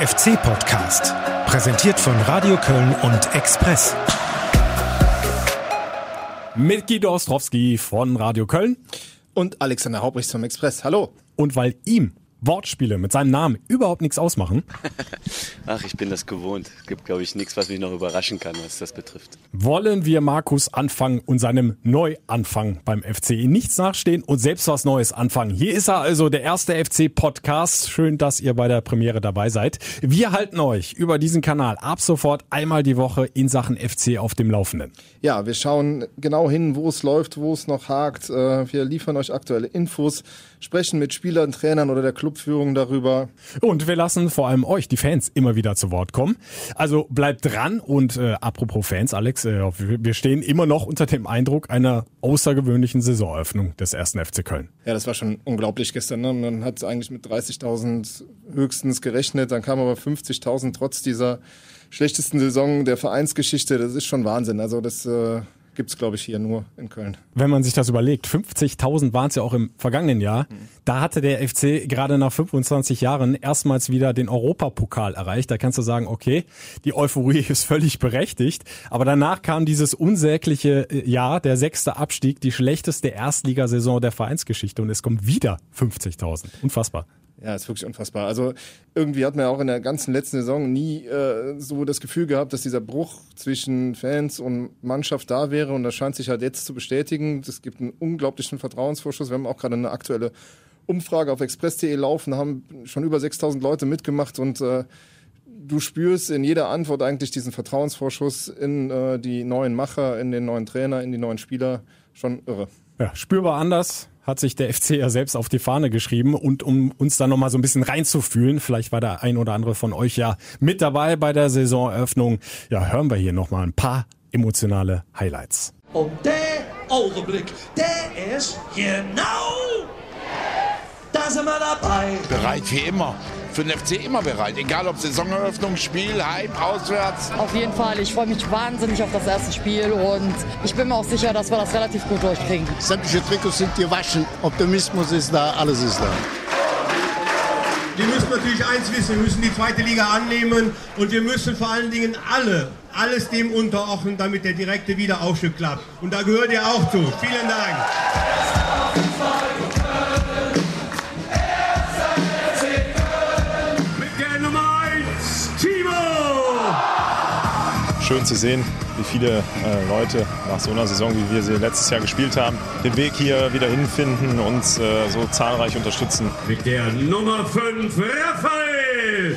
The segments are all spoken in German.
Der FC-Podcast, präsentiert von Radio Köln und Express. Mit Guido Ostrowski von Radio Köln. Und Alexander Haubrichs vom Express. Hallo. Und weil ihm Wortspiele mit seinem Namen überhaupt nichts ausmachen. Ach, ich bin das gewohnt. Gibt, glaube ich, nichts, was mich noch überraschen kann, was das betrifft. Wollen wir Markus anfangen und seinem Neuanfang beim FC nichts nachstehen und selbst was Neues anfangen? Hier ist er also, der erste FC-Podcast. Schön, dass ihr bei der Premiere dabei seid. Wir halten euch über diesen Kanal ab sofort einmal die Woche in Sachen FC auf dem Laufenden. Ja, wir schauen genau hin, wo es läuft, wo es noch hakt. Äh, wir liefern euch aktuelle Infos, sprechen mit Spielern, Trainern oder der Clubführung darüber. Und wir lassen vor allem euch, die Fans, immer wieder zu Wort kommen. Also bleibt dran und äh, apropos Fans, Alex, äh, wir stehen immer noch unter dem Eindruck einer außergewöhnlichen Saisoneröffnung des ersten FC Köln. Ja, das war schon unglaublich gestern. Ne? Man hat eigentlich mit 30.000 höchstens gerechnet, dann kamen aber 50.000 trotz dieser schlechtesten Saison der Vereinsgeschichte. Das ist schon Wahnsinn. Also das äh, gibt's glaube ich, hier nur in Köln. Wenn man sich das überlegt, 50.000 waren es ja auch im vergangenen Jahr. Mhm. Da hatte der FC gerade nach 25 Jahren erstmals wieder den Europapokal erreicht. Da kannst du sagen, okay, die Euphorie ist völlig berechtigt. Aber danach kam dieses unsägliche äh, Jahr, der sechste Abstieg, die schlechteste Erstligasaison der Vereinsgeschichte. Und es kommen wieder 50.000. Unfassbar. Ja, ist wirklich unfassbar. Also irgendwie hat man ja auch in der ganzen letzten Saison nie äh, so das Gefühl gehabt, dass dieser Bruch zwischen Fans und Mannschaft da wäre und das scheint sich halt jetzt zu bestätigen. Es gibt einen unglaublichen Vertrauensvorschuss. Wir haben auch gerade eine aktuelle Umfrage auf express.de laufen, haben schon über 6000 Leute mitgemacht und äh, du spürst in jeder Antwort eigentlich diesen Vertrauensvorschuss in äh, die neuen Macher, in den neuen Trainer, in die neuen Spieler. Schon irre. Ja, spürbar anders hat sich der FC ja selbst auf die Fahne geschrieben und um uns da nochmal so ein bisschen reinzufühlen, vielleicht war der ein oder andere von euch ja mit dabei bei der Saisoneröffnung, ja, hören wir hier nochmal ein paar emotionale Highlights. Und der Augenblick, der ist genau, da sind wir dabei. Bereit wie immer für den FC immer bereit. Egal ob Saisoneröffnung, Spiel, Hype, auswärts. Auf jeden Fall. Ich freue mich wahnsinnig auf das erste Spiel und ich bin mir auch sicher, dass wir das relativ gut durchkriegen. Sämtliche Trikots sind gewaschen. Optimismus ist da, alles ist da. Wir müssen natürlich eins wissen, wir müssen die zweite Liga annehmen und wir müssen vor allen Dingen alle, alles dem unterordnen, damit der direkte Wiederaufstieg klappt. Und da gehört ihr auch zu. Vielen Dank. Schön zu sehen, wie viele äh, Leute nach so einer Saison, wie wir sie letztes Jahr gespielt haben, den Weg hier wieder hinfinden, uns äh, so zahlreich unterstützen. Mit der Nummer 5, Raphael!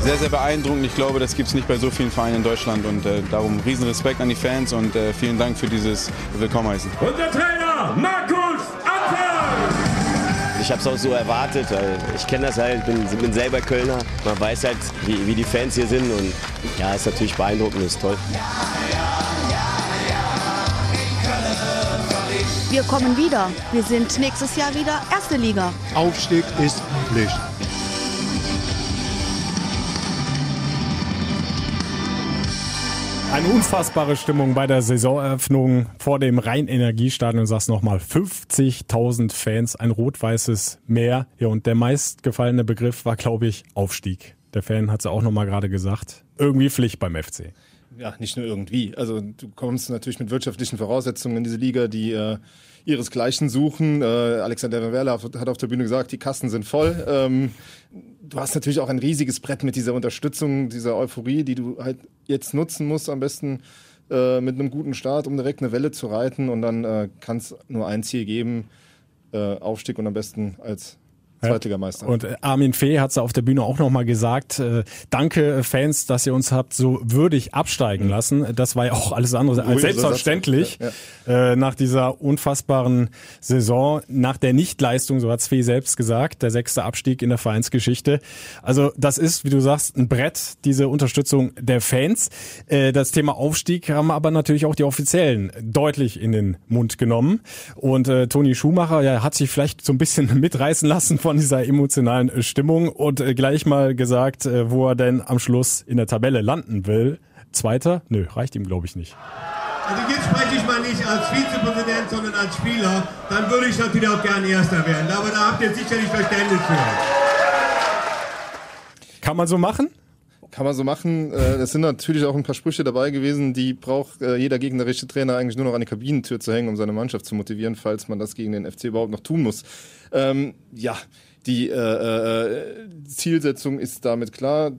Sehr, sehr beeindruckend. Ich glaube, das gibt es nicht bei so vielen Vereinen in Deutschland und äh, darum riesen Respekt an die Fans und äh, vielen Dank für dieses Willkommenheißen. Unser Trainer, Markus ich habe es auch so erwartet. Ich kenne das halt, bin, bin selber Kölner. Man weiß halt, wie, wie die Fans hier sind und ja, ist natürlich beeindruckend, ist toll. Wir kommen wieder. Wir sind nächstes Jahr wieder erste Liga. Aufstieg ist Pflicht. Eine unfassbare Stimmung bei der Saisoneröffnung vor dem Rhein-Energiestadion. Sagst nochmal 50.000 Fans, ein rot-weißes Meer. Ja, und der meistgefallene Begriff war, glaube ich, Aufstieg. Der Fan hat es auch nochmal gerade gesagt. Irgendwie Pflicht beim FC. Ja, nicht nur irgendwie. Also du kommst natürlich mit wirtschaftlichen Voraussetzungen in diese Liga, die äh, ihresgleichen suchen. Äh, Alexander Werler hat auf der Bühne gesagt, die Kassen sind voll. Ähm, du hast natürlich auch ein riesiges Brett mit dieser Unterstützung, dieser Euphorie, die du halt jetzt nutzen musst, am besten äh, mit einem guten Start, um direkt eine Welle zu reiten. Und dann äh, kann es nur ein Ziel geben, äh, Aufstieg und am besten als Zweitligameister. Und äh, Armin Fee hat es auf der Bühne auch nochmal gesagt, äh, danke äh, Fans, dass ihr uns habt so würdig absteigen mhm. lassen. Das war ja auch alles andere als selbstverständlich. Ja, ja. Äh, nach dieser unfassbaren Saison, nach der Nichtleistung, so hat Fee selbst gesagt, der sechste Abstieg in der Vereinsgeschichte. Also das ist, wie du sagst, ein Brett, diese Unterstützung der Fans. Äh, das Thema Aufstieg haben aber natürlich auch die Offiziellen deutlich in den Mund genommen. Und äh, Toni Schumacher ja, hat sich vielleicht so ein bisschen mitreißen lassen von von dieser emotionalen Stimmung und äh, gleich mal gesagt, äh, wo er denn am Schluss in der Tabelle landen will. Zweiter? Nö, reicht ihm, glaube ich, nicht. Also jetzt spreche ich mal nicht als Vizepräsident, sondern als Spieler. Dann würde ich natürlich auch gerne Erster werden. Aber da habt ihr sicherlich Verständnis für. Kann man so machen? Kann man so machen. Äh, es sind natürlich auch ein paar Sprüche dabei gewesen, die braucht jeder gegnerische Trainer eigentlich nur noch an die Kabinentür zu hängen, um seine Mannschaft zu motivieren, falls man das gegen den FC überhaupt noch tun muss. Ähm, ja, die äh, äh, Zielsetzung ist damit klar.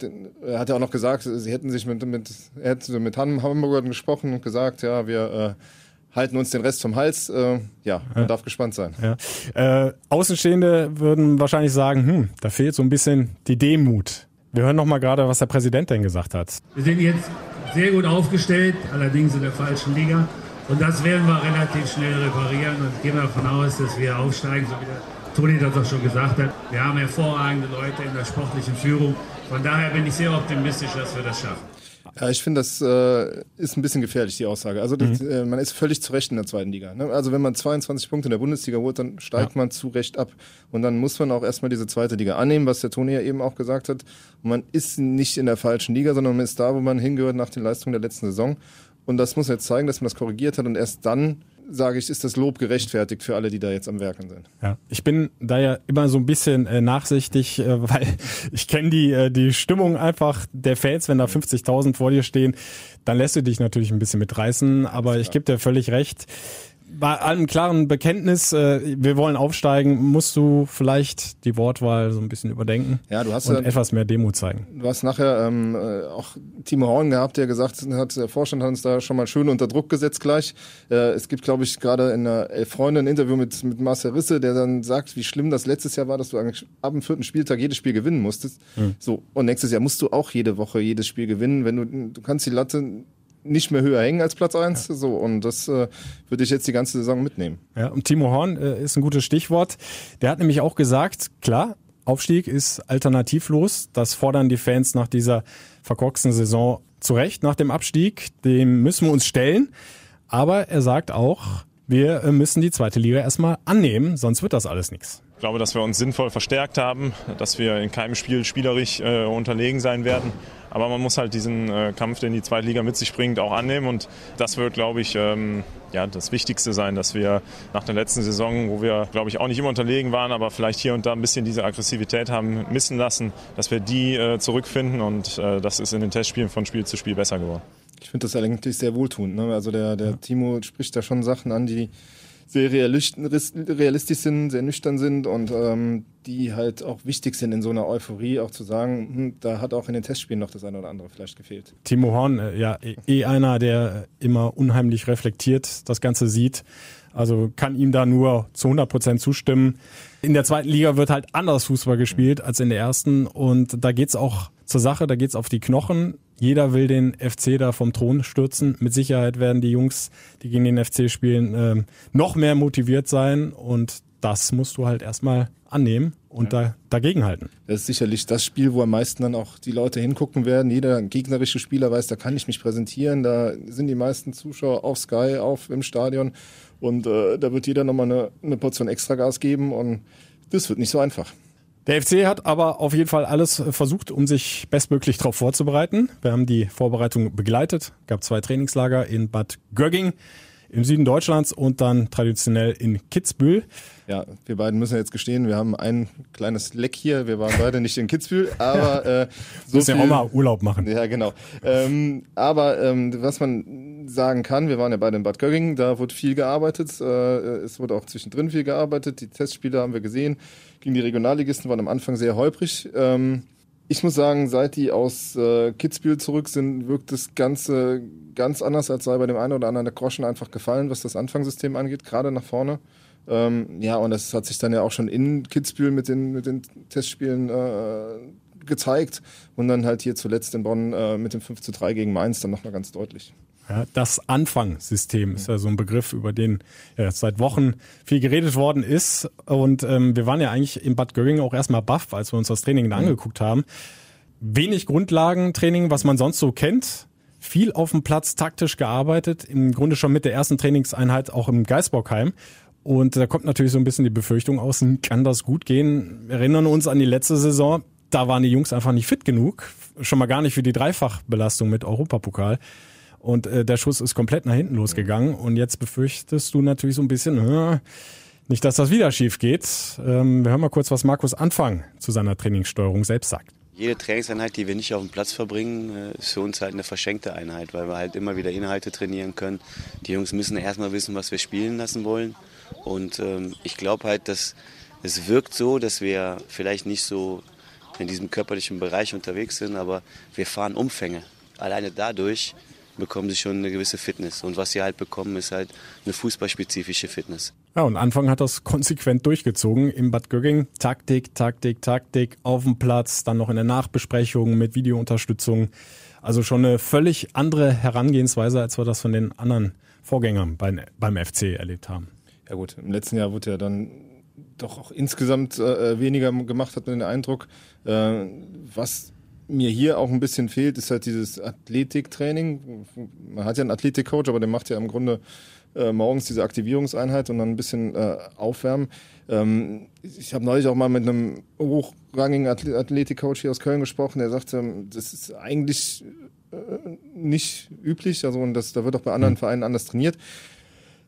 Er hat ja auch noch gesagt, sie hätten sich mit, mit, er hätte mit Hamburgern gesprochen und gesagt, ja, wir äh, halten uns den Rest vom Hals. Äh, ja, man ja. darf gespannt sein. Ja. Äh, Außenstehende würden wahrscheinlich sagen, hm, da fehlt so ein bisschen die Demut. Wir hören noch mal gerade, was der Präsident denn gesagt hat. Wir sind jetzt sehr gut aufgestellt, allerdings in der falschen Liga. Und das werden wir relativ schnell reparieren und gehen davon aus, dass wir aufsteigen, so wie Toni das auch schon gesagt hat. Wir haben hervorragende Leute in der sportlichen Führung. Von daher bin ich sehr optimistisch, dass wir das schaffen. Ja, ich finde, das äh, ist ein bisschen gefährlich, die Aussage. Also das, mhm. äh, man ist völlig zu Recht in der zweiten Liga. Ne? Also wenn man 22 Punkte in der Bundesliga holt, dann steigt ja. man zu Recht ab. Und dann muss man auch erstmal diese zweite Liga annehmen, was der Toni ja eben auch gesagt hat. Und man ist nicht in der falschen Liga, sondern man ist da, wo man hingehört nach den Leistungen der letzten Saison. Und das muss man jetzt zeigen, dass man das korrigiert hat und erst dann sage ich, ist das Lob gerechtfertigt für alle, die da jetzt am Werken sind. Ja, ich bin da ja immer so ein bisschen äh, nachsichtig, äh, weil ich kenne die, äh, die Stimmung einfach der Fans, wenn da 50.000 vor dir stehen, dann lässt du dich natürlich ein bisschen mitreißen, aber ich gebe dir völlig recht bei einem klaren Bekenntnis, äh, wir wollen aufsteigen, musst du vielleicht die Wortwahl so ein bisschen überdenken ja, du hast und ja, etwas mehr Demut zeigen. Du hast nachher ähm, äh, auch Timo Horn gehabt, der gesagt hat, der Vorstand hat uns da schon mal schön unter Druck gesetzt gleich. Äh, es gibt, glaube ich, gerade in einer Elf Freunde ein Interview mit, mit Marcel Risse, der dann sagt, wie schlimm das letztes Jahr war, dass du ab dem vierten Spieltag jedes Spiel gewinnen musstest. Mhm. So, und nächstes Jahr musst du auch jede Woche jedes Spiel gewinnen. Wenn du, du kannst die Latte nicht mehr höher hängen als Platz eins. Ja. So, und das äh, würde ich jetzt die ganze Saison mitnehmen. Ja, und Timo Horn äh, ist ein gutes Stichwort. Der hat nämlich auch gesagt, klar, Aufstieg ist alternativlos. Das fordern die Fans nach dieser verkorksten Saison zu Recht, nach dem Abstieg. Dem müssen wir uns stellen. Aber er sagt auch, wir äh, müssen die zweite Liga erstmal annehmen, sonst wird das alles nichts. Ich glaube, dass wir uns sinnvoll verstärkt haben, dass wir in keinem Spiel spielerisch äh, unterlegen sein werden. Aber man muss halt diesen äh, Kampf, den die zweite Liga mit sich bringt, auch annehmen. Und das wird, glaube ich, ähm, ja, das Wichtigste sein, dass wir nach der letzten Saison, wo wir, glaube ich, auch nicht immer unterlegen waren, aber vielleicht hier und da ein bisschen diese Aggressivität haben missen lassen, dass wir die äh, zurückfinden. Und äh, das ist in den Testspielen von Spiel zu Spiel besser geworden. Ich finde das eigentlich sehr wohltuend. Ne? Also der, der ja. Timo spricht da schon Sachen an, die sehr realistisch sind, sehr nüchtern sind und ähm, die halt auch wichtig sind in so einer Euphorie, auch zu sagen, hm, da hat auch in den Testspielen noch das eine oder andere vielleicht gefehlt. Timo Horn, äh, ja, eh, eh einer, der immer unheimlich reflektiert das Ganze sieht. Also kann ihm da nur zu 100 Prozent zustimmen. In der zweiten Liga wird halt anders Fußball gespielt als in der ersten und da geht's auch zur Sache, da geht's auf die Knochen. Jeder will den FC da vom Thron stürzen. Mit Sicherheit werden die Jungs, die gegen den FC spielen, ähm, noch mehr motiviert sein und das musst du halt erstmal annehmen und ja. da, dagegen halten. Das ist sicherlich das Spiel, wo am meisten dann auch die Leute hingucken werden. Jeder gegnerische Spieler weiß, da kann ich mich präsentieren. Da sind die meisten Zuschauer auf Sky, auf im Stadion und äh, da wird jeder nochmal eine, eine Portion Extragas geben und das wird nicht so einfach. Der FC hat aber auf jeden Fall alles versucht, um sich bestmöglich darauf vorzubereiten. Wir haben die Vorbereitung begleitet, gab zwei Trainingslager in Bad Gögging im Süden Deutschlands und dann traditionell in Kitzbühel. Ja, wir beiden müssen jetzt gestehen, wir haben ein kleines Leck hier. Wir waren beide nicht in Kitzbühel, aber äh, so müssen ja auch mal Urlaub machen. Ja, genau. Ähm, aber ähm, was man sagen kann, wir waren ja beide in Bad Göggingen, da wurde viel gearbeitet. Äh, es wurde auch zwischendrin viel gearbeitet. Die Testspiele haben wir gesehen. Gegen die Regionalligisten waren am Anfang sehr holprig. Ähm, ich muss sagen, seit die aus äh, Kitzbühel zurück sind, wirkt das Ganze ganz anders, als sei bei dem einen oder anderen der Groschen einfach gefallen, was das Anfangssystem angeht, gerade nach vorne. Ähm, ja, und das hat sich dann ja auch schon in Kitzbühel mit den, mit den Testspielen äh, gezeigt und dann halt hier zuletzt in Bonn äh, mit dem 5 zu 3 gegen Mainz dann nochmal ganz deutlich. Ja, das Anfangssystem ist ja so ein Begriff, über den ja, seit Wochen viel geredet worden ist. Und ähm, wir waren ja eigentlich in Bad Göring auch erstmal baff, als wir uns das Training da mhm. angeguckt haben. Wenig Grundlagentraining, was man sonst so kennt. Viel auf dem Platz taktisch gearbeitet, im Grunde schon mit der ersten Trainingseinheit auch im Geisbockheim. Und da kommt natürlich so ein bisschen die Befürchtung aus, kann das gut gehen? Wir erinnern uns an die letzte Saison, da waren die Jungs einfach nicht fit genug, schon mal gar nicht für die Dreifachbelastung mit Europapokal. Und äh, der Schuss ist komplett nach hinten losgegangen. Und jetzt befürchtest du natürlich so ein bisschen, äh, nicht, dass das wieder schief geht. Ähm, wir hören mal kurz, was Markus Anfang zu seiner Trainingssteuerung selbst sagt. Jede Trainingseinheit, die wir nicht auf dem Platz verbringen, äh, ist für uns halt eine verschenkte Einheit, weil wir halt immer wieder Inhalte trainieren können. Die Jungs müssen erstmal wissen, was wir spielen lassen wollen. Und ähm, ich glaube halt, dass es wirkt so, dass wir vielleicht nicht so in diesem körperlichen Bereich unterwegs sind, aber wir fahren Umfänge. Alleine dadurch bekommen sie schon eine gewisse Fitness. Und was sie halt bekommen, ist halt eine fußballspezifische Fitness. Ja, und Anfang hat das konsequent durchgezogen im Bad Gögging. Taktik, Taktik, Taktik auf dem Platz, dann noch in der Nachbesprechung mit Videounterstützung. Also schon eine völlig andere Herangehensweise, als wir das von den anderen Vorgängern beim, beim FC erlebt haben. Ja gut, im letzten Jahr wurde ja dann doch auch insgesamt äh, weniger gemacht, hat man den Eindruck. Äh, was mir hier auch ein bisschen fehlt, ist halt dieses Athletiktraining. Man hat ja einen Athletikcoach, aber der macht ja im Grunde äh, morgens diese Aktivierungseinheit und dann ein bisschen äh, aufwärmen. Ähm, ich habe neulich auch mal mit einem hochrangigen Athletikcoach hier aus Köln gesprochen, der sagte, das ist eigentlich äh, nicht üblich, also und das, da wird auch bei anderen mhm. Vereinen anders trainiert.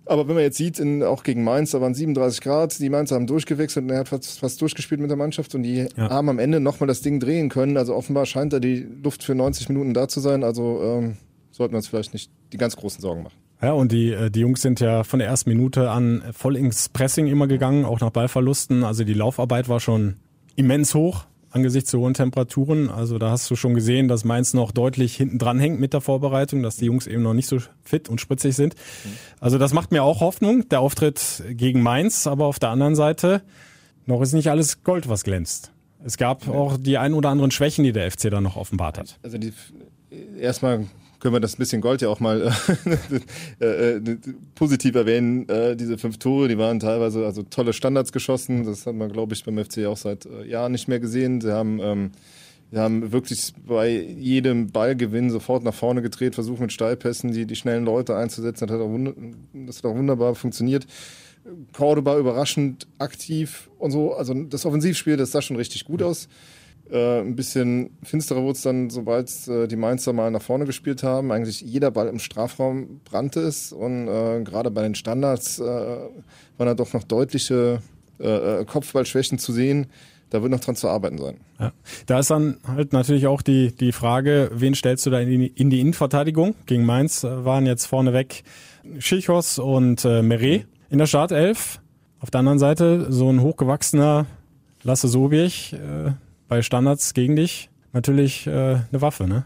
Aber wenn man jetzt sieht, in, auch gegen Mainz, da waren 37 Grad, die Mainzer haben durchgewechselt und er hat fast, fast durchgespielt mit der Mannschaft und die ja. haben am Ende nochmal das Ding drehen können. Also offenbar scheint da die Luft für 90 Minuten da zu sein. Also ähm, sollten wir uns vielleicht nicht die ganz großen Sorgen machen. Ja, und die, äh, die Jungs sind ja von der ersten Minute an voll ins Pressing immer gegangen, auch nach Ballverlusten. Also die Laufarbeit war schon immens hoch angesichts der hohen Temperaturen. Also da hast du schon gesehen, dass Mainz noch deutlich hinten dran hängt mit der Vorbereitung, dass die Jungs eben noch nicht so fit und spritzig sind. Also das macht mir auch Hoffnung, der Auftritt gegen Mainz, aber auf der anderen Seite noch ist nicht alles Gold, was glänzt. Es gab auch die ein oder anderen Schwächen, die der FC da noch offenbart hat. Also die, erstmal können wir das bisschen Gold ja auch mal äh, äh, positiv erwähnen. Äh, diese fünf Tore, die waren teilweise also tolle Standards geschossen. Das hat man, glaube ich, beim FC auch seit äh, Jahren nicht mehr gesehen. Sie haben ähm, wir haben wirklich bei jedem Ballgewinn sofort nach vorne gedreht, versucht mit Steilpässen die, die schnellen Leute einzusetzen. Das hat, auch das hat auch wunderbar funktioniert. Cordoba überraschend aktiv und so. Also das Offensivspiel, das sah schon richtig gut aus. Äh, ein bisschen finsterer wurde es dann, sobald äh, die Mainzer mal nach vorne gespielt haben. Eigentlich jeder Ball im Strafraum brannte es und äh, gerade bei den Standards äh, waren da doch noch deutliche äh, Kopfballschwächen zu sehen. Da wird noch dran zu arbeiten sein. Ja. Da ist dann halt natürlich auch die, die Frage, wen stellst du da in die, in die Innenverteidigung? Gegen Mainz waren jetzt vorneweg Schichos und äh, Meret in der Startelf. Auf der anderen Seite so ein hochgewachsener Lasse Sobiech, bei Standards gegen dich natürlich äh, eine Waffe, ne?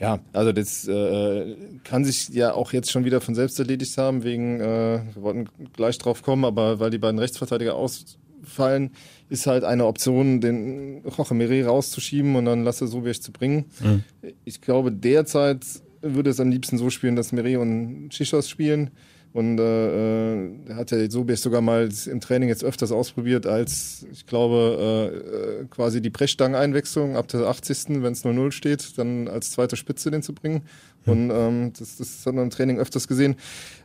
Ja, also das äh, kann sich ja auch jetzt schon wieder von selbst erledigt haben, wegen, äh, wir wollten gleich drauf kommen, aber weil die beiden Rechtsverteidiger ausfallen, ist halt eine Option, den Roche Meret rauszuschieben und dann Lasse Sobiech zu bringen. Mhm. Ich glaube, derzeit würde es am liebsten so spielen, dass Meret und Chichos spielen. Und äh, äh hat ja Sobiech sogar mal im Training jetzt öfters ausprobiert, als ich glaube, äh, äh quasi die Brechstangen-Einwechslung ab der 80. wenn es 0-0 steht, dann als zweite Spitze den zu bringen. Und ähm, das, das hat man im Training öfters gesehen.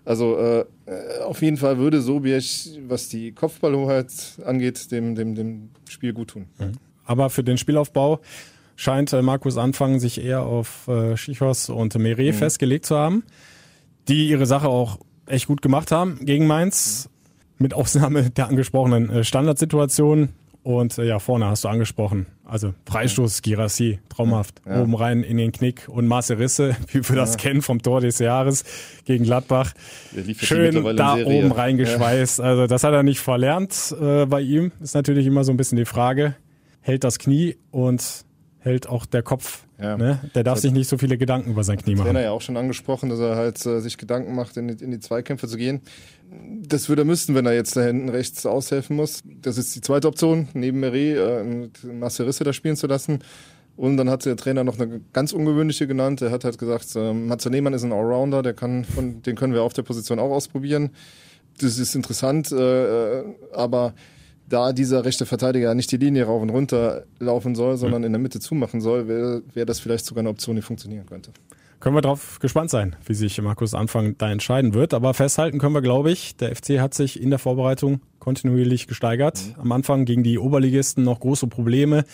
Also äh, äh auf jeden Fall würde Sobiech, was die Kopfballhoheit angeht, dem, dem, dem Spiel gut tun. Mhm. Aber für den Spielaufbau scheint Markus Anfang sich eher auf äh, Schichos und Meret mhm. festgelegt zu haben, die ihre Sache auch echt gut gemacht haben gegen Mainz. Mit Ausnahme der angesprochenen äh, Standardsituation. Und äh, ja, vorne hast du angesprochen. Also Freistoß, Girassi, traumhaft. Ja. Oben rein in den Knick und Marcel Risse, wie wir das ja. kennen vom Tor des Jahres gegen Gladbach. Schön da oben reingeschweißt. Ja. Also das hat er nicht verlernt äh, bei ihm. Ist natürlich immer so ein bisschen die Frage. Hält das Knie und hält auch der Kopf. Ja. Ne? Der darf das sich nicht so viele Gedanken über sein Knie machen. Trainer ja auch schon angesprochen, dass er halt äh, sich Gedanken macht, in die, in die Zweikämpfe zu gehen. Das würde er müssen, wenn er jetzt da hinten rechts aushelfen muss. Das ist die zweite Option, neben Meret äh, Marcel Risse da spielen zu lassen. Und dann hat der Trainer noch eine ganz ungewöhnliche genannt. Er hat halt gesagt, äh, Matze Nehmann ist ein Allrounder, der kann von, den können wir auf der Position auch ausprobieren. Das ist interessant, äh, äh aber da dieser rechte Verteidiger nicht die Linie rauf und runter laufen soll, sondern in der Mitte zumachen soll, wäre wär das vielleicht sogar eine Option, die funktionieren könnte. Können wir darauf gespannt sein, wie sich Markus Anfang da entscheiden wird. Aber festhalten können wir, glaube ich, der FC hat sich in der Vorbereitung kontinuierlich gesteigert. Mhm. Am Anfang gegen die Oberligisten noch große Probleme.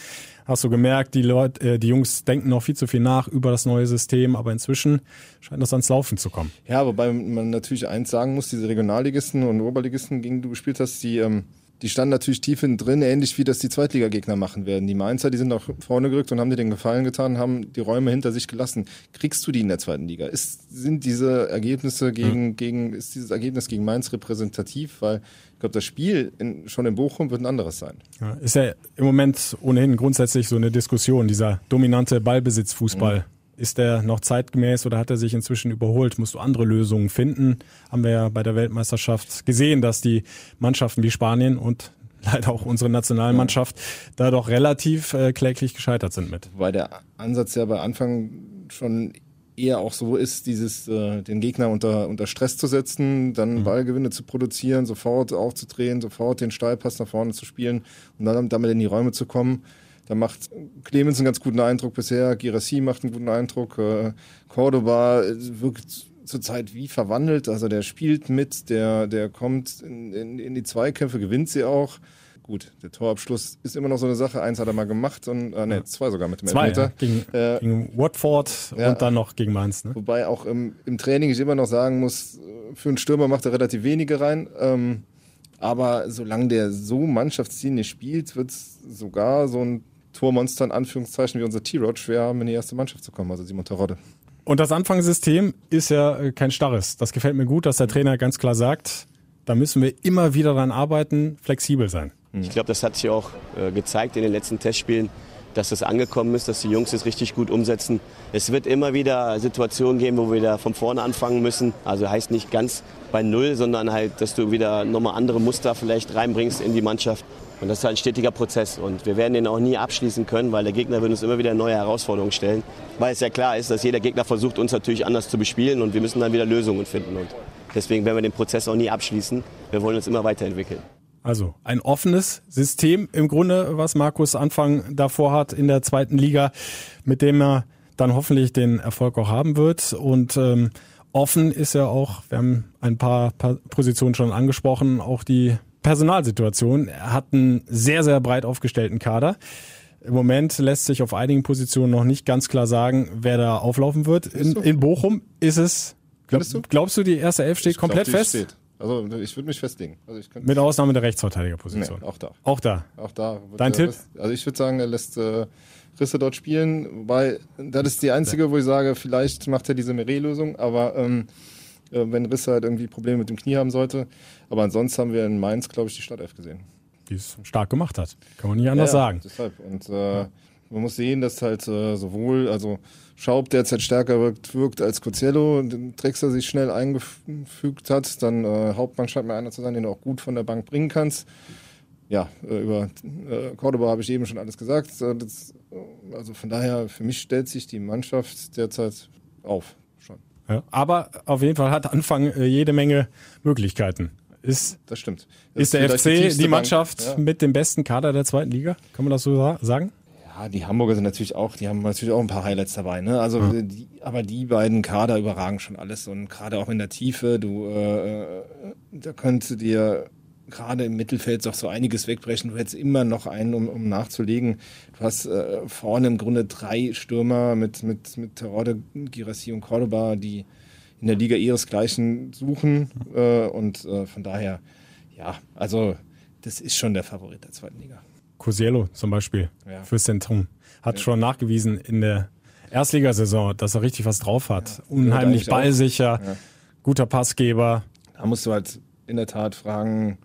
Hast du gemerkt, die Leute, äh, die Jungs denken noch viel zu viel nach über das neue System, aber inzwischen scheint das ans Laufen zu kommen. Ja, wobei man natürlich eins sagen muss, diese Regionalligisten und Oberligisten, gegen die du gespielt hast, die ähm, die standen natürlich tief hinten drin, ähnlich wie das die Zweitligagegner machen werden. Die Mainzer, die sind nach vorne gerückt und haben dir den Gefallen getan, haben die Räume hinter sich gelassen. Kriegst du die in der zweiten Liga? Ist, sind diese Ergebnisse gegen, mhm. gegen, ist dieses Ergebnis gegen Mainz repräsentativ? Weil ich glaube, das Spiel in, schon in Bochum wird ein anderes sein. Ja, ist ja im Moment ohnehin grundsätzlich so eine Diskussion, dieser dominante Ballbesitzfußball. Mhm. Ist der noch zeitgemäß oder hat er sich inzwischen überholt? Musst du andere Lösungen finden? Haben wir ja bei der Weltmeisterschaft gesehen, dass die Mannschaften wie Spanien und leider auch unsere Nationalmannschaft ja. da doch relativ äh, kläglich gescheitert sind mit. Weil der Ansatz ja bei Anfang schon eher auch so ist, dieses äh, den Gegner unter, unter Stress zu setzen, dann mhm. Ballgewinne zu produzieren, sofort aufzudrehen, sofort den Steilpass nach vorne zu spielen und dann damit in die Räume zu kommen. Da macht Clemens einen ganz guten Eindruck bisher, Girassi macht einen guten Eindruck, äh, Cordoba wirkt zurzeit wie verwandelt, also der spielt mit, der, der kommt in, in, in die Zweikämpfe, gewinnt sie auch. Gut, der Torabschluss ist immer noch so eine Sache. Eins hat er mal gemacht und äh, ne, zwei sogar mit dem zwei, Elfmeter. Ja, gegen, äh, gegen Watford ja, und dann noch gegen Mainz. Ne? Wobei auch im, im Training ich immer noch sagen muss, für einen Stürmer macht er relativ wenige rein. Ähm, aber solange der so mannschaftsdienlich spielt, wird es sogar so ein Tormonster in Anführungszeichen wie unser T-Rod schwer haben, in die erste Mannschaft zu kommen, also Simon Terodde. Und das Anfangssystem ist ja äh, kein starres. Das gefällt mir gut, dass der Trainer ganz klar sagt, da müssen wir immer wieder dran arbeiten, flexibel sein. Ich glaube, das hat sich auch äh, gezeigt in den letzten Testspielen, dass das angekommen ist, dass die Jungs es richtig gut umsetzen. Es wird immer wieder Situationen geben, wo wir da von vorne anfangen müssen. Also heißt nicht ganz bei Null, sondern halt, dass du wieder nochmal andere Muster vielleicht reinbringst in die Mannschaft. Und das ist halt ein stetiger Prozess. Und wir werden den auch nie abschließen können, weil der Gegner wird uns immer wieder neue Herausforderungen stellen. Weil es ja klar ist, dass jeder Gegner versucht, uns natürlich anders zu bespielen und wir müssen dann wieder Lösungen finden. Und deswegen werden wir den Prozess auch nie abschließen. Wir wollen uns immer weiterentwickeln. Also ein offenes System im Grunde, was Markus Anfang davor hat in der zweiten Liga, mit dem er dann hoffentlich den Erfolg auch haben wird. Und ähm, offen ist ja auch, wir haben ein paar, paar Positionen schon angesprochen, auch die Personalsituation. Er hat einen sehr, sehr breit aufgestellten Kader. Im Moment lässt sich auf einigen Positionen noch nicht ganz klar sagen, wer da auflaufen wird. In, in Bochum ist es. Glaub, du? Glaubst du, die erste Elf steht ich komplett glaub, fest? Steht. Also ich würde mich festlegen. Also ich Mit Ausnahme der Rechtsverteidigerposition. Nee, auch da. Auch da. Auch da. Dein Tipp? Risse, also ich würde sagen, er lässt äh, Risse dort spielen, weil das ist die einzige, wo ich sage, vielleicht macht er diese Meret-Lösung, aber ähm, äh, wenn Risse halt irgendwie Probleme mit dem Knie haben sollte. Aber ansonsten haben wir in Mainz, glaube ich, die Startelf gesehen. Die es stark gemacht hat. Kann man nicht anders ja, sagen. Deshalb. Und äh, man muss sehen, dass halt äh, sowohl, also Schaub derzeit stärker wirkt, wirkt als Coziello, den Drexler sich schnell eingefügt hat. Dann äh, Hauptmann scheint mir einer zu sein, den du auch gut von der Bank bringen kannst. Ja, äh, über äh, Cordoba habe ich eben schon alles gesagt. Äh, das, also von daher, für mich stellt sich die Mannschaft derzeit auf. Ja, aber auf jeden Fall hat Anfang äh, jede Menge Möglichkeiten. Ist, das stimmt. Das ist der FC die, die Mannschaft ja. mit dem besten Kader der zweiten Liga? Kann man das so sagen? Ja, die Hamburger sind natürlich auch, die haben natürlich auch ein paar Highlights dabei, ne? Also, ja. die, aber die beiden Kader überragen schon alles und gerade auch in der Tiefe, du, äh, äh da könnte dir gerade im Mittelfeld doch so einiges wegbrechen. Du hättest immer noch einen, um, um nachzulegen. Du hast äh, vorne im Grunde drei Stürmer mit, mit, mit Terode, Girassi und Cordoba, die in der Liga ihresgleichen suchen. Äh, und äh, von daher, ja, also das ist schon der Favorit der zweiten Liga. Cosiello zum Beispiel ja. fürs Zentrum hat ja. schon nachgewiesen in der Erstligasaison, dass er richtig was drauf hat. Ja. Unheimlich ballsicher, guter Passgeber. Da musst du halt in der Tat fragen,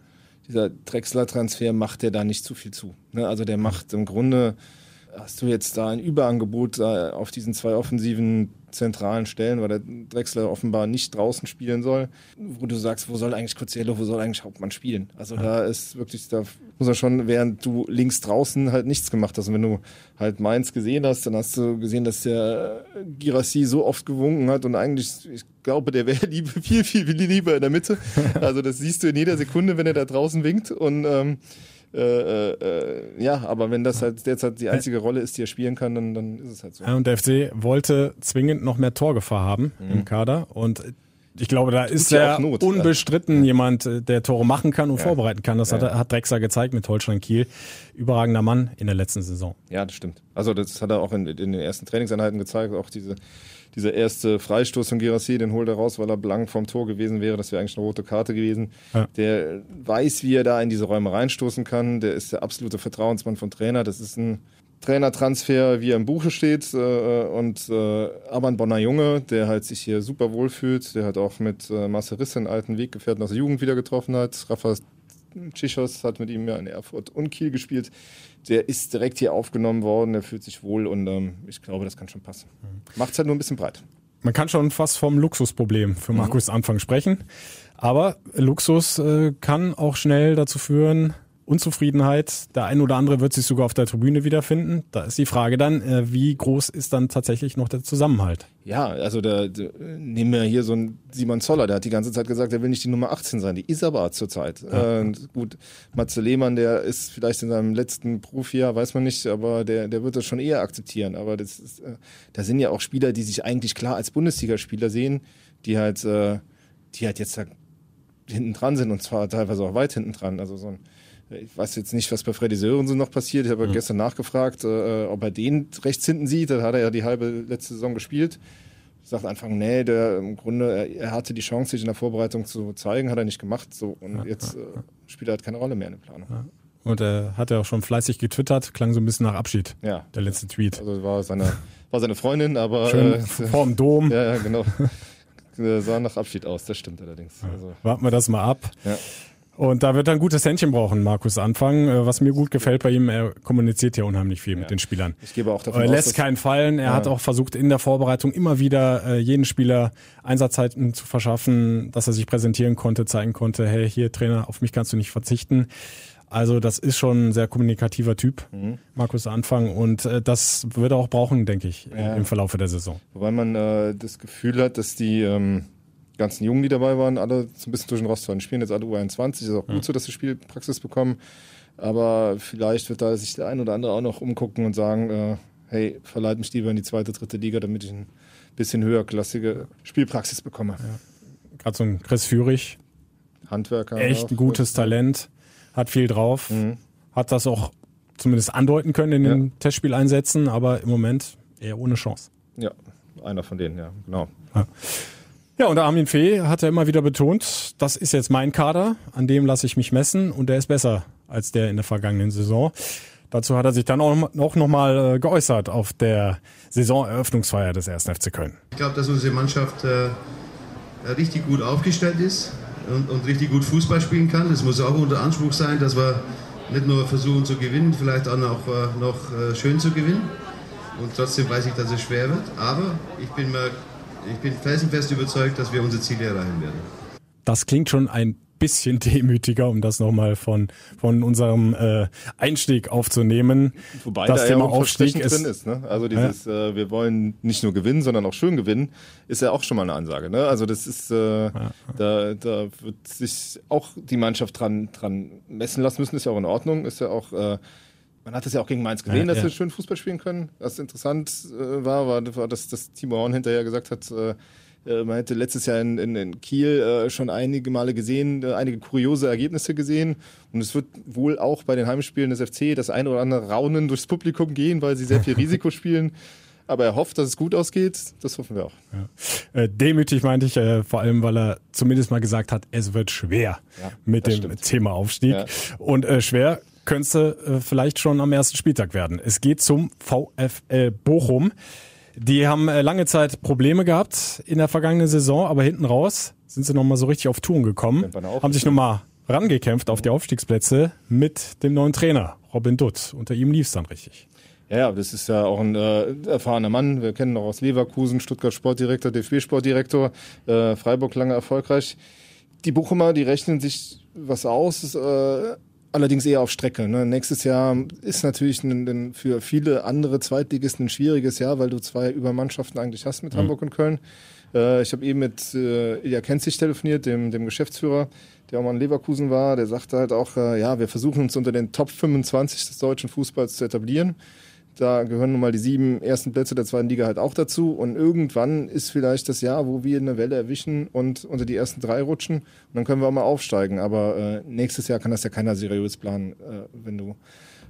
dieser Drexler-Transfer macht der da nicht zu viel zu. Ne? Also der macht im Grunde, hast du jetzt da ein Überangebot auf diesen zwei offensiven zentralen Stellen, weil der Drexler offenbar nicht draußen spielen soll, wo du sagst, wo soll eigentlich Coziello, wo soll eigentlich Hauptmann spielen? Also da ist wirklich, da muss er schon, während du links draußen halt nichts gemacht hast. Und wenn du halt Mainz gesehen hast, dann hast du gesehen, dass der Girassi so oft gewunken hat und eigentlich, ich glaube, der wäre lieber, viel, viel, viel lieber in der Mitte. Also das siehst du in jeder Sekunde, wenn er da draußen winkt und ähm, äh, äh, ja, aber wenn das halt derzeit die einzige Rolle ist, die er spielen kann, dann, dann ist es halt so. Ja, und der FC wollte zwingend noch mehr Torgefahr haben mhm. im Kader und Ich glaube, da ist ja Not, unbestritten ja. jemand, äh, der Tore machen kann und ja. vorbereiten kann. Das ja. hat, hat Drexler gezeigt mit Holstein Kiel. Überragender Mann in der letzten Saison. Ja, das stimmt. Also das hat er auch in, in den ersten Trainingseinheiten gezeigt. Auch diese, dieser erste Freistoß von Girassi, den holt er raus, weil er blank vom Tor gewesen wäre. Das wäre eigentlich eine rote Karte gewesen. Der weiß, wie er da in diese Räume reinstoßen kann. Der ist der absolute Vertrauensmann vom Trainer. Das ist ein Trainertransfer, wie er im Buche steht. Äh, und äh, aber ein Bonner Junge, der halt sich hier super wohl fühlt, der hat auch mit äh, Marcel Risse einen alten Weggefährten aus der Jugend wieder getroffen hat. Rafa Tschichos hat mit ihm ja in Erfurt und Kiel gespielt. Der ist direkt hier aufgenommen worden, der fühlt sich wohl und ähm, ich glaube, das kann schon passen. Macht es halt nur ein bisschen breit. Man kann schon fast vom Luxusproblem für Markus mhm. Anfang sprechen. Aber Luxus äh, kann auch schnell dazu führen, Unzufriedenheit. Der ein oder andere wird sich sogar auf der Tribüne wiederfinden. Da ist die Frage dann, äh, wie groß ist dann tatsächlich noch der Zusammenhalt? Ja, also der, der, nehmen wir hier so einen Simon Zoller, der hat die ganze Zeit gesagt, er will nicht die Nummer 18 sein. Die ist aber zurzeit. Ja. Äh, gut, Matze Lehmann, der ist vielleicht in seinem letzten Profijahr, weiß man nicht, aber der, der wird das schon eher akzeptieren. Aber das ist, äh, da sind ja auch Spieler, die sich eigentlich klar als Bundesligaspieler sehen, die halt, äh, die halt jetzt da hinten dran sind und zwar teilweise auch weit hinten dran. Also so ein ich weiß jetzt nicht, was bei Freddy Sörensen noch passiert. Ich habe mhm. gestern nachgefragt, äh, ob er den rechts hinten sieht. Da hat er ja die halbe letzte Saison gespielt. Ich sagte Anfang, nee, der im Grunde, er, er, hatte die Chance, sich in der Vorbereitung zu zeigen, hat er nicht gemacht. So, und ja, jetzt äh, spielt er halt keine Rolle mehr in der Planung. Ja. Und er hat ja auch schon fleißig getwittert, klang so ein bisschen nach Abschied. Ja. Der letzte Tweet. Also war seine, war seine Freundin, aber. Schön äh, vorm Dom. Ja, ja, genau. sah nach Abschied aus, das stimmt allerdings. Also. Warten wir das mal ab. Ja. Und da wird er ein gutes Händchen brauchen, Markus Anfang. Äh, was mir gut gefällt bei ihm, er kommuniziert ja unheimlich viel ja. mit den Spielern. Ich gebe auch davon Er lässt aus, keinen fallen. Er ja. hat auch versucht, in der Vorbereitung immer wieder äh, jeden Spieler Einsatzzeiten zu verschaffen, dass er sich präsentieren konnte, zeigen konnte, hey, hier Trainer, auf mich kannst du nicht verzichten. Also das ist schon ein sehr kommunikativer Typ, mhm. Markus Anfang. Und äh, das wird er auch brauchen, denke ich, ja. im Verlauf der Saison. Wobei man äh, das Gefühl hat, dass die... Ähm ganzen Jungen, die dabei waren, alle so ein bisschen durch den Rost Die spielen jetzt alle U21, ist auch gut so, dass sie Spielpraxis bekommen. Aber vielleicht wird da sich der ein oder andere auch noch umgucken und sagen, äh, hey, verleiht mich lieber in die zweite, dritte Liga, damit ich ein bisschen höherklassige Spielpraxis bekomme. Ja. Gerade so ein Chris Führig. Handwerker. Echt ein gutes Talent, hat viel drauf, mhm. hat das auch zumindest andeuten können in den ja. Testspieleinsätzen, aber im Moment eher ohne Chance. Ja, einer von denen, ja, genau. Ja. Ja, und Armin Fee hat ja immer wieder betont, das ist jetzt mein Kader, an dem lasse ich mich messen und der ist besser als der in der vergangenen Saison. Dazu hat er sich dann auch noch, noch mal äh, geäußert auf der Saisoneröffnungsfeier des 1. FC Köln. Ich glaube, dass unsere Mannschaft äh, richtig gut aufgestellt ist und, und, richtig gut Fußball spielen kann. Das muss auch unter Anspruch sein, dass wir nicht nur versuchen zu gewinnen, vielleicht auch noch, äh, noch äh, schön zu gewinnen. Und trotzdem weiß ich, dass es schwer wird. Aber ich bin mir ich bin felsenfest überzeugt, dass wir unsere Ziele erreichen werden. Das klingt schon ein bisschen demütiger, um das nochmal von, von unserem äh, Einstieg aufzunehmen. Wobei das da Thema ja Aufstieg ist, drin ist. Ne? Also dieses, ja. äh, wir wollen nicht nur gewinnen, sondern auch schön gewinnen, ist ja auch schon mal eine Ansage. Ne? Also das ist, äh, ja. da, da wird sich auch die Mannschaft dran, dran messen lassen müssen, ist ja auch in Ordnung, ist ja auch äh, man hat es ja auch gegen Mainz gesehen, ja, dass ja. wir schön Fußball spielen können. Was interessant äh, war, war, war, dass, dass Timo Horn hinterher gesagt hat, äh, äh, man hätte letztes Jahr in, in, in Kiel äh, schon einige Male gesehen, äh, einige kuriose Ergebnisse gesehen. Und es wird wohl auch bei den Heimspielen des FC das eine oder andere Raunen durchs Publikum gehen, weil sie sehr viel Risiko spielen. Aber er hofft, dass es gut ausgeht. Das hoffen wir auch. Ja. Äh, demütig meinte ich, äh, vor allem, weil er zumindest mal gesagt hat, es wird schwer ja, mit dem stimmt. Thema Aufstieg. Ja. Und schwer könnte äh, vielleicht schon am ersten Spieltag werden. Es geht zum VfL Bochum. Die haben äh, lange Zeit Probleme gehabt in der vergangenen Saison, aber hinten raus sind sie nochmal so richtig auf Touren gekommen, haben sich nochmal rangekämpft auf die Aufstiegsplätze mit dem neuen Trainer, Robin Dutt. Unter ihm lief es dann richtig. Ja, das ist ja auch ein äh, erfahrener Mann. Wir kennen ihn auch aus Leverkusen, Stuttgart Sportdirektor, DFB-Sportdirektor, äh, Freiburg lange erfolgreich. Die Bochumer, die rechnen sich was aus. Äh, Allerdings eher auf Strecke. Ne? Nächstes Jahr ist natürlich ein, ein für viele andere Zweitligisten ein schwieriges Jahr, weil du zwei Übermannschaften eigentlich hast mit mhm. Hamburg und Köln. Äh, ich habe eben mit äh, Ilja Kenzig telefoniert, dem, dem Geschäftsführer, der auch mal in Leverkusen war. Der sagte halt auch, äh, ja, wir versuchen uns unter den Top 25 des deutschen Fußballs zu etablieren. Da gehören nun mal die sieben ersten Plätze der zweiten Liga halt auch dazu. Und irgendwann ist vielleicht das Jahr, wo wir eine Welle erwischen und unter die ersten drei rutschen. Und dann können wir auch mal aufsteigen. Aber äh, nächstes Jahr kann das ja keiner seriös planen, äh, wenn du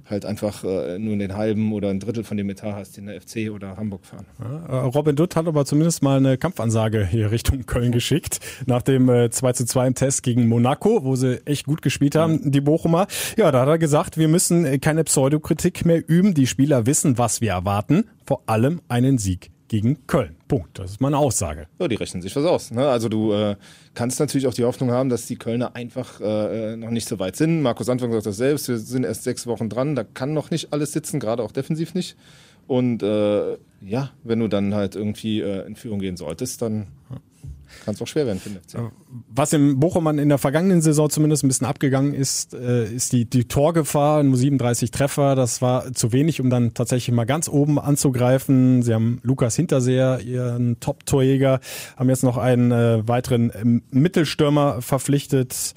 halt einfach äh, nur den halben oder ein Drittel von dem Etat hast, den der FC oder Hamburg fahren. Ja, äh, Robin Dutt hat aber zumindest mal eine Kampfansage hier Richtung Köln geschickt, nach dem äh, 2 zu 2 im Test gegen Monaco, wo sie echt gut gespielt haben, die Bochumer. Ja, da hat er gesagt, wir müssen keine Pseudokritik mehr üben, die Spieler wissen, was wir erwarten, vor allem einen Sieg gegen Köln. Punkt. Das ist meine Aussage. Ja, die rechnen sich was aus. Ne? Also du äh, kannst natürlich auch die Hoffnung haben, dass die Kölner einfach äh, noch nicht so weit sind. Markus Anfang sagt das selbst, wir sind erst sechs Wochen dran, da kann noch nicht alles sitzen, gerade auch defensiv nicht. Und äh, ja, wenn du dann halt irgendwie äh, in Führung gehen solltest, dann kann es auch schwer werden für den FC. Was im Bochumann in der vergangenen Saison zumindest ein bisschen abgegangen ist, äh, ist die, die Torgefahr, nur 37 Treffer. Das war zu wenig, um dann tatsächlich mal ganz oben anzugreifen. Sie haben Lukas Hinterseher, ihren Top-Torjäger, haben jetzt noch einen äh, weiteren äh, Mittelstürmer verpflichtet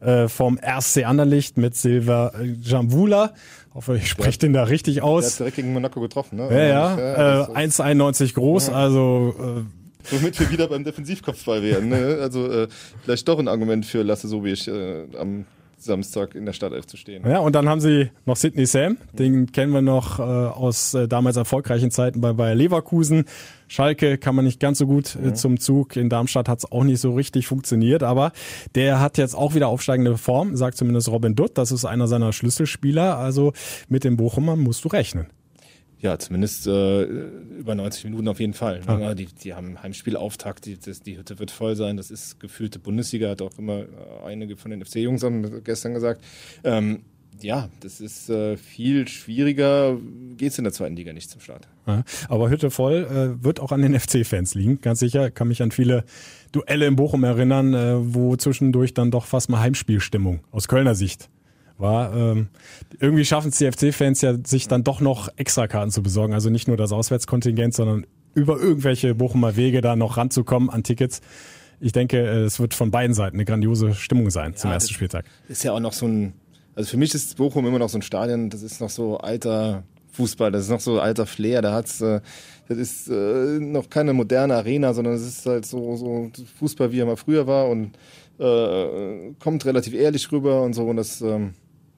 äh, vom RC Anderlicht mit Silva Jamvula. Hoffe, ich spreche den da richtig aus. Der hat direkt gegen Monaco getroffen, ne? Ja, ja. Äh, 1,91 groß, ja. also äh, Womit wir wieder beim Defensivkopfball wären. Ne? Also äh, vielleicht doch ein Argument für Lasse Sobiech äh, am Samstag in der Startelf zu stehen. Ja, und dann haben sie noch Sidney Sam, den kennen wir noch äh, aus äh, damals erfolgreichen Zeiten bei Bayer Leverkusen. Schalke kann man nicht ganz so gut äh, zum Zug. In Darmstadt hat es auch nicht so richtig funktioniert, aber der hat jetzt auch wieder aufsteigende Form, sagt zumindest Robin Dutt. Das ist einer seiner Schlüsselspieler. Also mit dem Bochumer musst du rechnen. Ja, zumindest äh, über 90 Minuten auf jeden Fall. Ja, die, die haben Heimspielauftakt, die, das, die Hütte wird voll sein. Das ist gefühlte Bundesliga, hat auch immer äh, einige von den FC-Jungs haben gestern gesagt. Ähm, ja, das ist äh, viel schwieriger. Geht es in der zweiten Liga nicht zum Start. Ja, aber Hütte voll äh, wird auch an den FC-Fans liegen, ganz sicher. Kann mich an viele Duelle in Bochum erinnern, äh, wo zwischendurch dann doch fast mal Heimspielstimmung aus Kölner Sicht war. Ähm, irgendwie schaffen es die FC-Fans ja, sich dann doch noch Extrakarten zu besorgen. Also nicht nur das Auswärtskontingent, sondern über irgendwelche Bochumer Wege da noch ranzukommen an Tickets. Ich denke, es wird von beiden Seiten eine grandiose Stimmung sein ja, zum ersten Spieltag. Ist ja auch noch so ein, also für mich ist Bochum immer noch so ein Stadion, das ist noch so alter Fußball, das ist noch so alter Flair, da hat's, äh, das ist äh, noch keine moderne Arena, sondern es ist halt so, so Fußball, wie er mal früher war und äh, kommt relativ ehrlich rüber und so und das, ähm,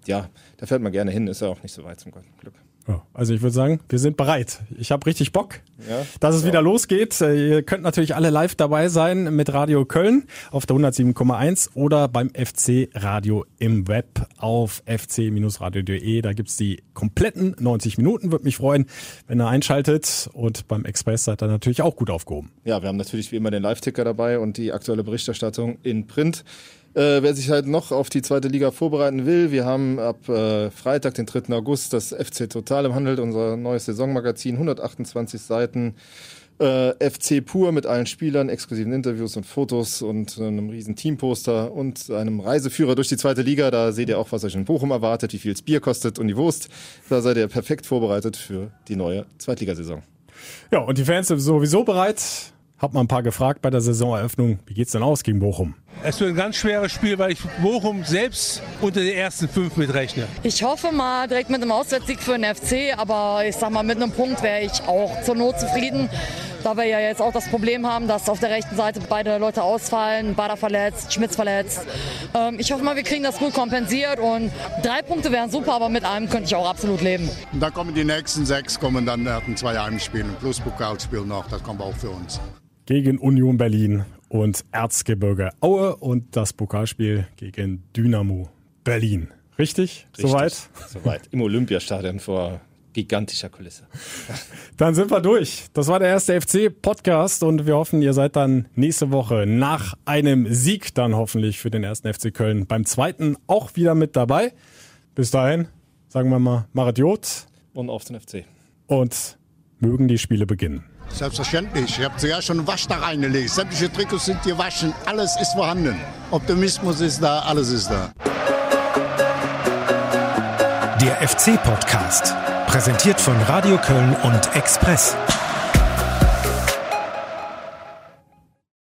ja, da fährt man gerne hin, ist ja auch nicht so weit zum Glück. Ja, also ich würde sagen, wir sind bereit. Ich habe richtig Bock, ja, dass es ja. wieder losgeht. Äh, ihr könnt natürlich alle live dabei sein mit Radio Köln auf der 107,1 oder beim FC Radio im Web auf fc-radio.de. Da gibt's die kompletten 90 Minuten. Würde mich freuen, wenn ihr einschaltet. Und beim Express seid ihr natürlich auch gut aufgehoben. Ja, wir haben natürlich wie immer den Live-Ticker dabei und die aktuelle Berichterstattung in Print. Äh, wer sich halt noch auf die zweite Liga vorbereiten will, wir haben ab äh, Freitag, den 3. August, das FC Total im Handel, unser neues Saisonmagazin, 128 Seiten. Äh, FC pur mit allen Spielern, exklusiven Interviews und Fotos und einem riesen Teamposter und einem Reiseführer durch die zweite Liga. Da seht ihr auch, was euch in Bochum erwartet, wie viel das Bier kostet und die Wurst. Da seid ihr perfekt vorbereitet für die neue Zweitligasaison. Ja, und die Fans sind sowieso bereit. Hab mal ein paar gefragt bei der Saisoneröffnung. Wie geht's denn aus gegen Bochum? Es wird ein ganz schweres Spiel, weil ich Bochum selbst unter den ersten fünf mitrechne. Ich hoffe mal direkt mit einem Auswärtssieg für den FC, aber ich sag mal, mit einem Punkt wäre ich auch zur Not zufrieden. Da wir ja jetzt auch das Problem haben, dass auf der rechten Seite beide Leute ausfallen, Bader verletzt, Schmitz verletzt. Ähm, ich hoffe mal, wir kriegen das gut kompensiert und drei Punkte wären super, aber mit einem könnte ich auch absolut leben. Und dann kommen die nächsten sechs, kommen dann nach den zwei Heimspielen plus Pokalspiel noch, das kommt auch für uns gegen Union Berlin und Erzgebirge Aue und das Pokalspiel gegen Dynamo Berlin. Richtig? Richtig. Soweit? Soweit. Im Olympiastadion vor gigantischer Kulisse. Dann sind wir durch. Das war der erste FC-Podcast und wir hoffen, ihr seid dann nächste Woche nach einem Sieg dann hoffentlich für den ersten FC Köln beim zweiten auch wieder mit dabei. Bis dahin, sagen wir mal, Maradiot. Und auf den FC. Und mögen die Spiele beginnen. Selbstverständlich. Ich habe zuerst schon Wasch da reingelegt. Sämtliche Trikots sind gewaschen. Alles ist vorhanden. Optimismus ist da, alles ist da. Der FC-Podcast. Präsentiert von Radio Köln und Express.